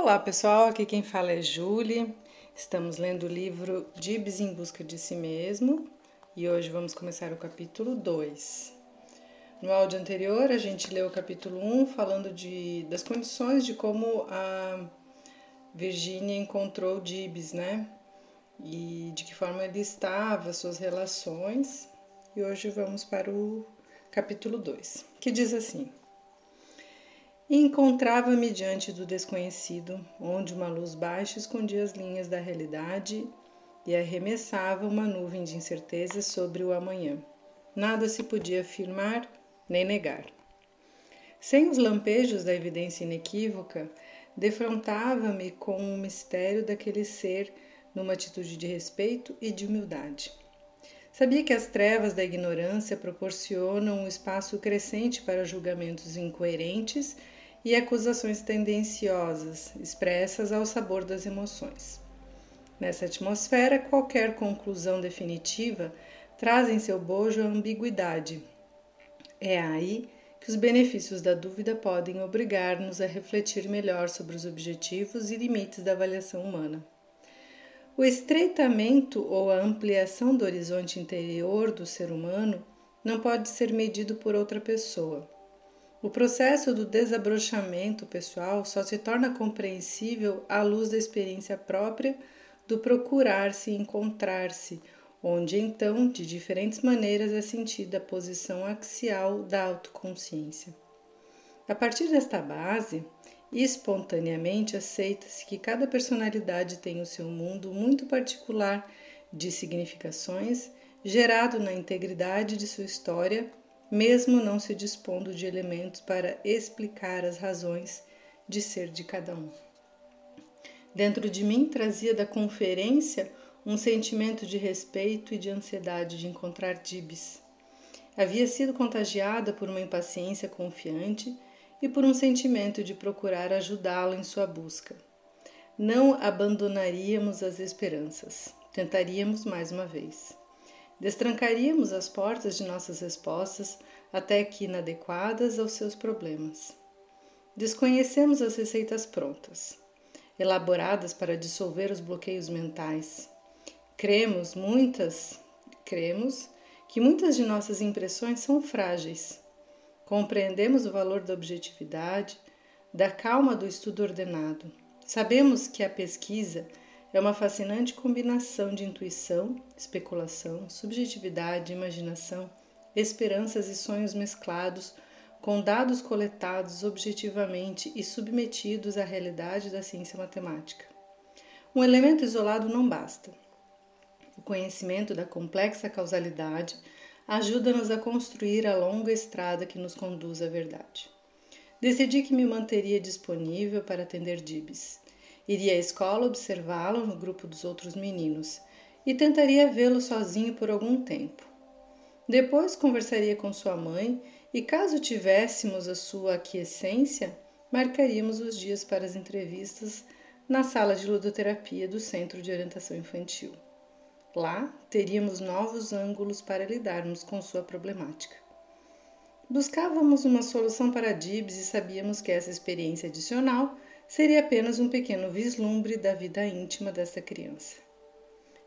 Olá pessoal, aqui quem fala é Julie. Estamos lendo o livro Dibs em Busca de Si Mesmo e hoje vamos começar o capítulo 2. No áudio anterior, a gente leu o capítulo 1 falando de, das condições de como a Virginia encontrou Dibs, né? E de que forma ele estava, suas relações. E hoje vamos para o capítulo 2, que diz assim: Encontrava-me diante do desconhecido, onde uma luz baixa escondia as linhas da realidade e arremessava uma nuvem de incerteza sobre o amanhã. Nada se podia afirmar nem negar. Sem os lampejos da evidência inequívoca, defrontava-me com o mistério daquele ser numa atitude de respeito e de humildade. Sabia que as trevas da ignorância proporcionam um espaço crescente para julgamentos incoerentes e acusações tendenciosas, expressas ao sabor das emoções. Nessa atmosfera, qualquer conclusão definitiva traz em seu bojo a ambiguidade. É aí que os benefícios da dúvida podem obrigar-nos a refletir melhor sobre os objetivos e limites da avaliação humana. O estreitamento ou a ampliação do horizonte interior do ser humano não pode ser medido por outra pessoa. O processo do desabrochamento pessoal só se torna compreensível à luz da experiência própria do procurar-se e encontrar-se, onde então, de diferentes maneiras, é sentida a posição axial da autoconsciência. A partir desta base, espontaneamente aceita-se que cada personalidade tem o seu mundo muito particular de significações, gerado na integridade de sua história mesmo não se dispondo de elementos para explicar as razões de ser de cada um. Dentro de mim trazia da conferência um sentimento de respeito e de ansiedade de encontrar Dibs. Havia sido contagiada por uma impaciência confiante e por um sentimento de procurar ajudá-lo em sua busca. Não abandonaríamos as esperanças, tentaríamos mais uma vez. Destrancaríamos as portas de nossas respostas até que inadequadas aos seus problemas. Desconhecemos as receitas prontas, elaboradas para dissolver os bloqueios mentais. Cremos muitas, cremos que muitas de nossas impressões são frágeis. Compreendemos o valor da objetividade, da calma do estudo ordenado. Sabemos que a pesquisa é uma fascinante combinação de intuição, especulação, subjetividade, imaginação, esperanças e sonhos mesclados com dados coletados objetivamente e submetidos à realidade da ciência matemática. Um elemento isolado não basta. O conhecimento da complexa causalidade ajuda-nos a construir a longa estrada que nos conduz à verdade. Decidi que me manteria disponível para atender Dibs Iria à escola observá-lo no grupo dos outros meninos e tentaria vê-lo sozinho por algum tempo. Depois conversaria com sua mãe e, caso tivéssemos a sua aquiescência, marcaríamos os dias para as entrevistas na sala de ludoterapia do Centro de Orientação Infantil. Lá teríamos novos ângulos para lidarmos com sua problemática. Buscávamos uma solução para Dibs e sabíamos que essa experiência adicional seria apenas um pequeno vislumbre da vida íntima dessa criança.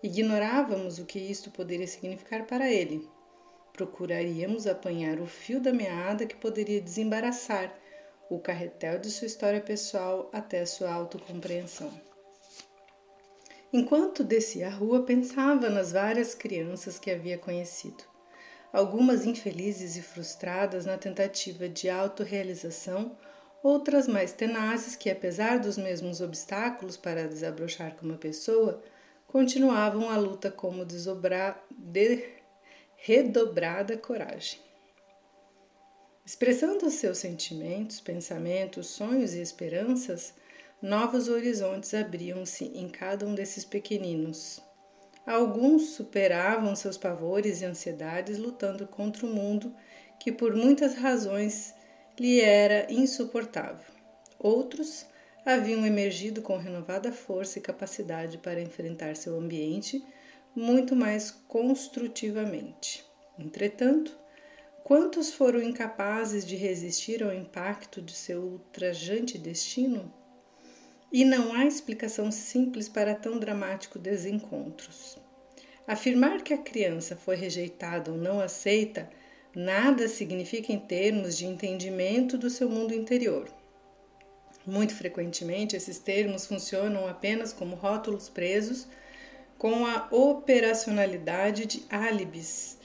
Ignorávamos o que isto poderia significar para ele. Procuraríamos apanhar o fio da meada que poderia desembaraçar o carretel de sua história pessoal até sua autocompreensão. Enquanto descia a rua, pensava nas várias crianças que havia conhecido. Algumas infelizes e frustradas na tentativa de autorrealização outras mais tenazes que, apesar dos mesmos obstáculos para desabrochar como pessoa, continuavam a luta como desobra... de... redobrada coragem. Expressando seus sentimentos, pensamentos, sonhos e esperanças, novos horizontes abriam-se em cada um desses pequeninos. Alguns superavam seus pavores e ansiedades lutando contra o mundo que, por muitas razões, lhe era insuportável. Outros haviam emergido com renovada força e capacidade para enfrentar seu ambiente muito mais construtivamente. Entretanto, quantos foram incapazes de resistir ao impacto de seu ultrajante destino? E não há explicação simples para tão dramático desencontros. Afirmar que a criança foi rejeitada ou não aceita nada significa em termos de entendimento do seu mundo interior. Muito frequentemente, esses termos funcionam apenas como rótulos presos com a operacionalidade de álibis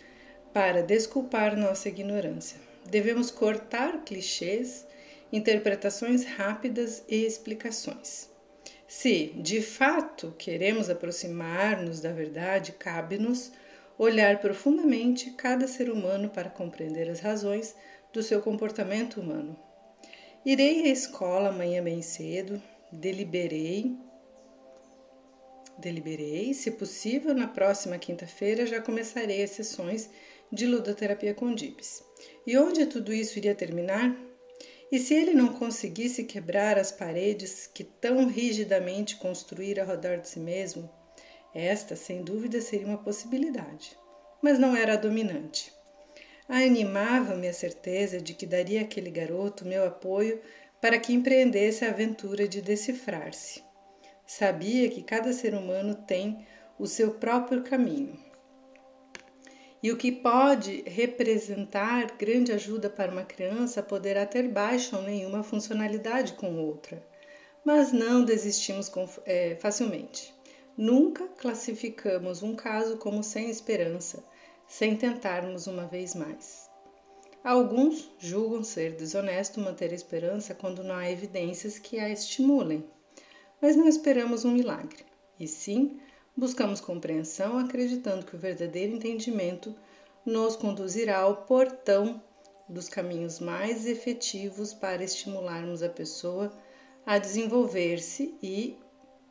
para desculpar nossa ignorância. Devemos cortar clichês, interpretações rápidas e explicações. Se, de fato, queremos aproximar-nos da verdade, cabe-nos olhar profundamente cada ser humano para compreender as razões do seu comportamento humano. Irei à escola amanhã bem cedo, deliberei. Deliberei, se possível, na próxima quinta-feira já começarei as sessões de ludoterapia com Dibs. E onde tudo isso iria terminar? E se ele não conseguisse quebrar as paredes que tão rigidamente construíra ao redor de si mesmo? Esta, sem dúvida, seria uma possibilidade, mas não era a dominante. Animava-me a certeza de que daria àquele garoto meu apoio para que empreendesse a aventura de decifrar-se. Sabia que cada ser humano tem o seu próprio caminho e o que pode representar grande ajuda para uma criança poderá ter baixa ou nenhuma funcionalidade com outra, mas não desistimos é, facilmente. Nunca classificamos um caso como sem esperança, sem tentarmos uma vez mais. Alguns julgam ser desonesto manter a esperança quando não há evidências que a estimulem, mas não esperamos um milagre, e sim buscamos compreensão acreditando que o verdadeiro entendimento nos conduzirá ao portão dos caminhos mais efetivos para estimularmos a pessoa a desenvolver-se e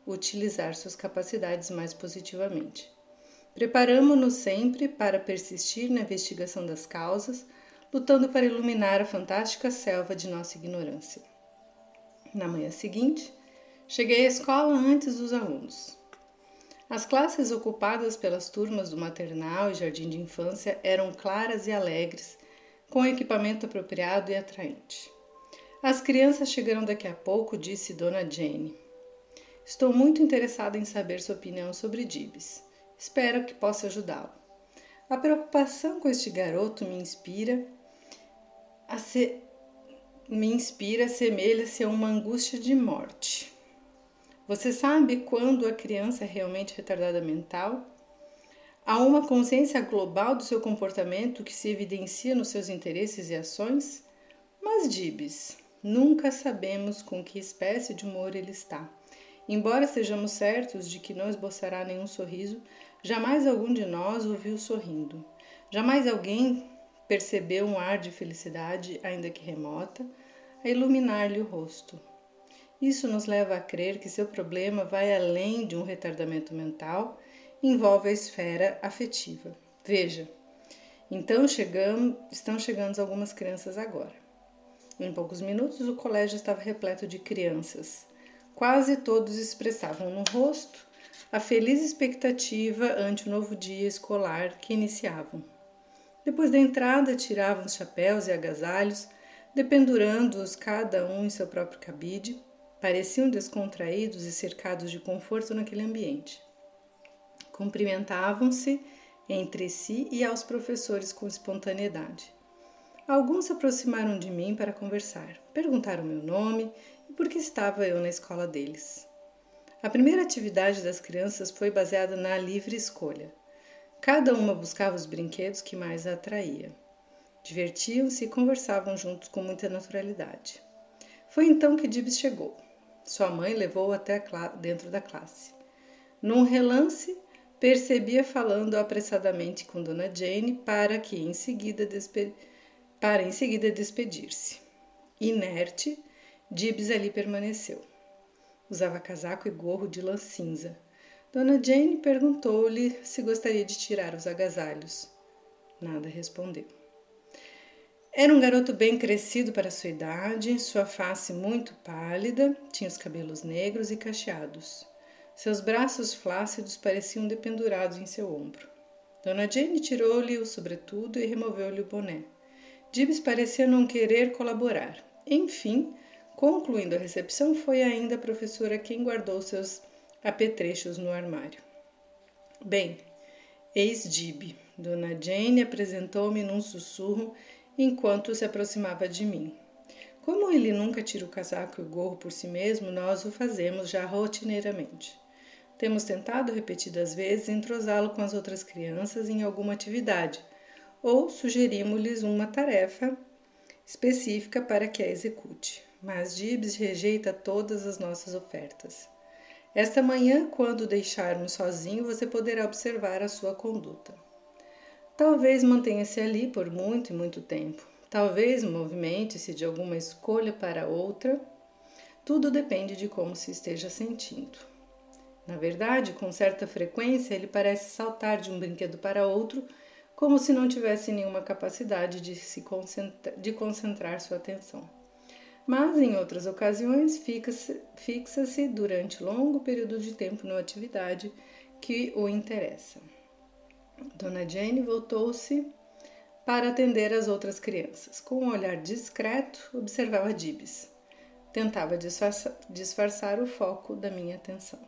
utilizar suas capacidades mais positivamente. Preparamos-nos sempre para persistir na investigação das causas, lutando para iluminar a fantástica selva de nossa ignorância. Na manhã seguinte, cheguei à escola antes dos alunos. As classes ocupadas pelas turmas do maternal e jardim de infância eram claras e alegres, com equipamento apropriado e atraente. As crianças chegarão daqui a pouco, disse Dona Jane. Estou muito interessada em saber sua opinião sobre Dibs. Espero que possa ajudá-lo. A preocupação com este garoto me inspira a se... me inspira, semelha-se a uma angústia de morte. Você sabe quando a criança é realmente retardada mental? Há uma consciência global do seu comportamento que se evidencia nos seus interesses e ações? Mas Dibs, nunca sabemos com que espécie de humor ele está. Embora estejamos certos de que não esboçará nenhum sorriso, jamais algum de nós o viu sorrindo. Jamais alguém percebeu um ar de felicidade, ainda que remota, a iluminar-lhe o rosto. Isso nos leva a crer que seu problema vai além de um retardamento mental, envolve a esfera afetiva. Veja, então chegamos, estão chegando algumas crianças agora. Em poucos minutos, o colégio estava repleto de crianças. Quase todos expressavam no rosto a feliz expectativa ante o novo dia escolar que iniciavam. Depois da entrada, tiravam os chapéus e agasalhos, dependurando-os cada um em seu próprio cabide, Pareciam descontraídos e cercados de conforto naquele ambiente. Cumprimentavam-se entre si e aos professores com espontaneidade. Alguns se aproximaram de mim para conversar, perguntaram meu nome e por que estava eu na escola deles. A primeira atividade das crianças foi baseada na livre escolha. Cada uma buscava os brinquedos que mais a atraía. Divertiam-se e conversavam juntos com muita naturalidade. Foi então que Dibs chegou. Sua mãe levou-o até dentro da classe. Num relance, percebia falando apressadamente com Dona Jane para que em seguida para em seguida despedir-se. Inerte, Gibbs ali permaneceu. Usava casaco e gorro de lã cinza. Dona Jane perguntou-lhe se gostaria de tirar os agasalhos. Nada respondeu. Era um garoto bem crescido para sua idade, sua face muito pálida, tinha os cabelos negros e cacheados. Seus braços flácidos pareciam dependurados em seu ombro. Dona Jane tirou-lhe o sobretudo e removeu-lhe o boné. Gibbs parecia não querer colaborar. Enfim, Concluindo a recepção, foi ainda a professora quem guardou seus apetrechos no armário. Bem, ex-Dib, Dona Jane apresentou-me num sussurro enquanto se aproximava de mim. Como ele nunca tira o casaco e o gorro por si mesmo, nós o fazemos já rotineiramente. Temos tentado repetidas vezes entrosá-lo com as outras crianças em alguma atividade, ou sugerimos-lhes uma tarefa específica para que a execute. Mas Gibbs rejeita todas as nossas ofertas. Esta manhã, quando deixarmos sozinho, você poderá observar a sua conduta. Talvez mantenha-se ali por muito e muito tempo. Talvez movimente-se de alguma escolha para outra. Tudo depende de como se esteja sentindo. Na verdade, com certa frequência, ele parece saltar de um brinquedo para outro, como se não tivesse nenhuma capacidade de, se concentrar, de concentrar sua atenção. Mas, em outras ocasiões, fixa-se fixa durante longo período de tempo numa atividade que o interessa. Dona Jane voltou-se para atender as outras crianças. Com um olhar discreto, observava Dibs. Tentava disfarçar, disfarçar o foco da minha atenção.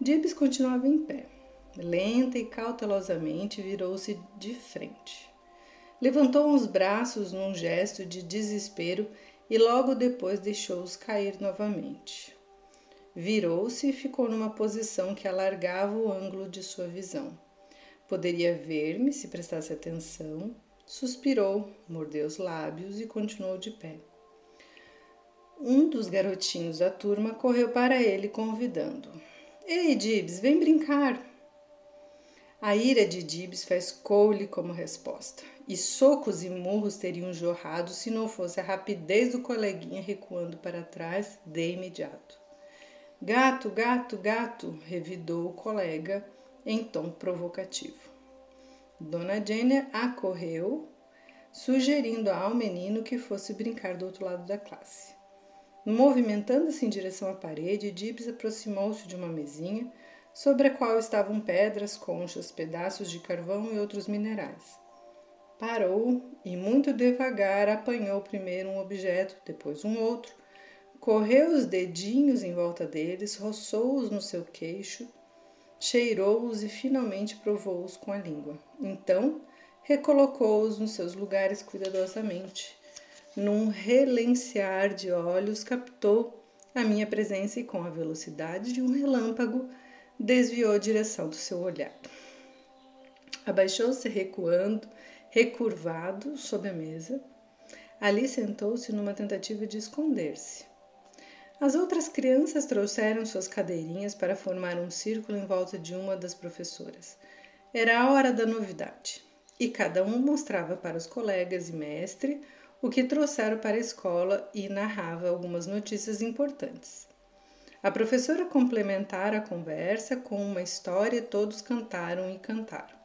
Dibs continuava em pé. Lenta e cautelosamente virou-se de frente. Levantou os braços num gesto de desespero e logo depois deixou-os cair novamente. Virou-se e ficou numa posição que alargava o ângulo de sua visão. Poderia ver-me se prestasse atenção. Suspirou, mordeu os lábios e continuou de pé. Um dos garotinhos da turma correu para ele, convidando: Ei, Dibs, vem brincar! A ira de Dibs faz coule como resposta, e socos e murros teriam jorrado se não fosse a rapidez do coleguinha recuando para trás de imediato. Gato, gato, gato, revidou o colega em tom provocativo. Dona Jane acorreu, sugerindo ao menino que fosse brincar do outro lado da classe. Movimentando-se em direção à parede, Gibbs aproximou-se de uma mesinha sobre a qual estavam pedras, conchas, pedaços de carvão e outros minerais. Parou e, muito devagar, apanhou primeiro um objeto, depois um outro, correu os dedinhos em volta deles, roçou-os no seu queixo, cheirou-os e finalmente provou-os com a língua. Então, recolocou-os nos seus lugares cuidadosamente. Num relencear de olhos, captou a minha presença e, com a velocidade de um relâmpago, desviou a direção do seu olhar. Abaixou-se recuando, recurvado sob a mesa. Ali sentou-se numa tentativa de esconder-se. As outras crianças trouxeram suas cadeirinhas para formar um círculo em volta de uma das professoras. Era a hora da novidade, e cada um mostrava para os colegas e mestre o que trouxeram para a escola e narrava algumas notícias importantes. A professora complementara a conversa com uma história e todos cantaram e cantaram.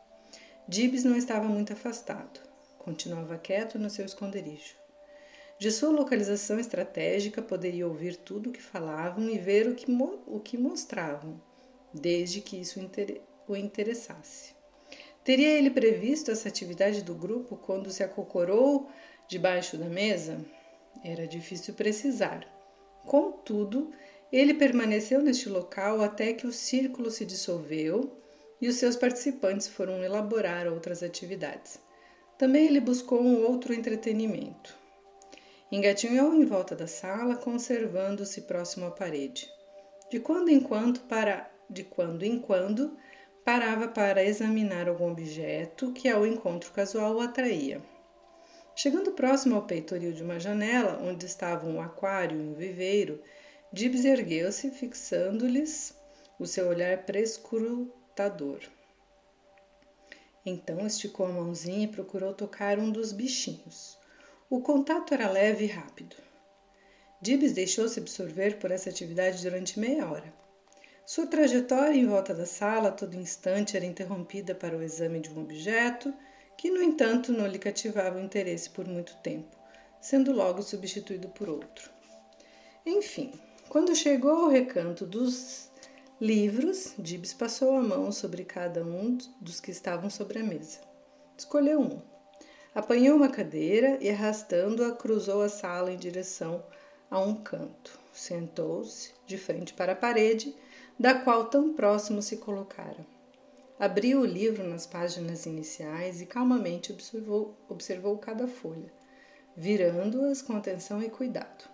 Dibs não estava muito afastado. Continuava quieto no seu esconderijo. De sua localização estratégica, poderia ouvir tudo o que falavam e ver o que, o que mostravam, desde que isso o interessasse. Teria ele previsto essa atividade do grupo quando se acocorou debaixo da mesa? Era difícil precisar. Contudo, ele permaneceu neste local até que o círculo se dissolveu e os seus participantes foram elaborar outras atividades. Também ele buscou um outro entretenimento. Engatinhou em volta da sala, conservando-se próximo à parede. De quando em quando, para, de quando em quando, parava para examinar algum objeto que ao encontro casual o atraía. Chegando próximo ao peitoril de uma janela, onde estavam um aquário e um viveiro, Gibbs ergueu-se, fixando-lhes o seu olhar prescrutador. Então esticou a mãozinha e procurou tocar um dos bichinhos. O contato era leve e rápido. Dibs deixou-se absorver por essa atividade durante meia hora. Sua trajetória em volta da sala a todo instante era interrompida para o exame de um objeto que, no entanto, não lhe cativava o interesse por muito tempo, sendo logo substituído por outro. Enfim, quando chegou ao recanto dos livros, Dibs passou a mão sobre cada um dos que estavam sobre a mesa. Escolheu um. Apanhou uma cadeira e, arrastando-a, cruzou a sala em direção a um canto. Sentou-se de frente para a parede, da qual tão próximo se colocara. Abriu o livro nas páginas iniciais e calmamente observou, observou cada folha, virando-as com atenção e cuidado.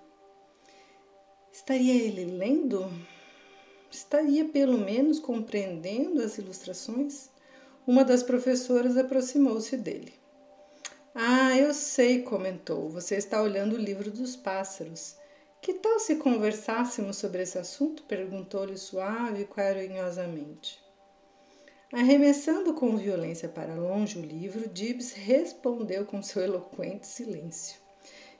Estaria ele lendo? Estaria pelo menos compreendendo as ilustrações? Uma das professoras aproximou-se dele. Ah, eu sei, comentou. Você está olhando o livro dos pássaros. Que tal se conversássemos sobre esse assunto? perguntou-lhe suave e carinhosamente. Arremessando com violência para longe o livro, Gibbs respondeu com seu eloquente silêncio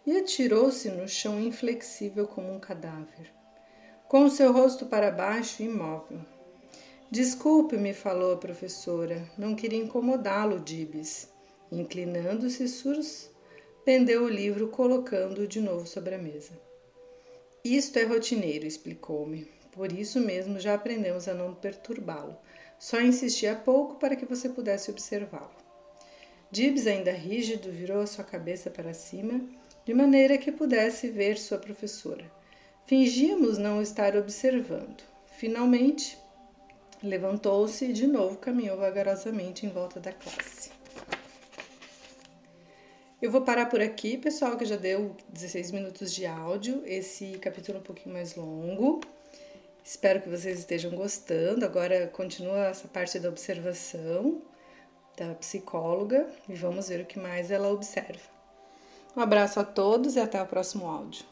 e atirou-se no chão inflexível como um cadáver, com o seu rosto para baixo imóvel. Desculpe-me, falou a professora, não queria incomodá-lo, Gibbs. Inclinando-se, suspendeu o livro, colocando-o de novo sobre a mesa. Isto é rotineiro, explicou-me. Por isso mesmo já aprendemos a não perturbá-lo. Só insisti há pouco para que você pudesse observá-lo. Gibbs, ainda rígido, virou a sua cabeça para cima, de maneira que pudesse ver sua professora. Fingíamos não estar observando. Finalmente, levantou-se e de novo caminhou vagarosamente em volta da classe. Eu vou parar por aqui, pessoal, que já deu 16 minutos de áudio. Esse capítulo é um pouquinho mais longo. Espero que vocês estejam gostando. Agora continua essa parte da observação da psicóloga e vamos ver o que mais ela observa. Um abraço a todos e até o próximo áudio.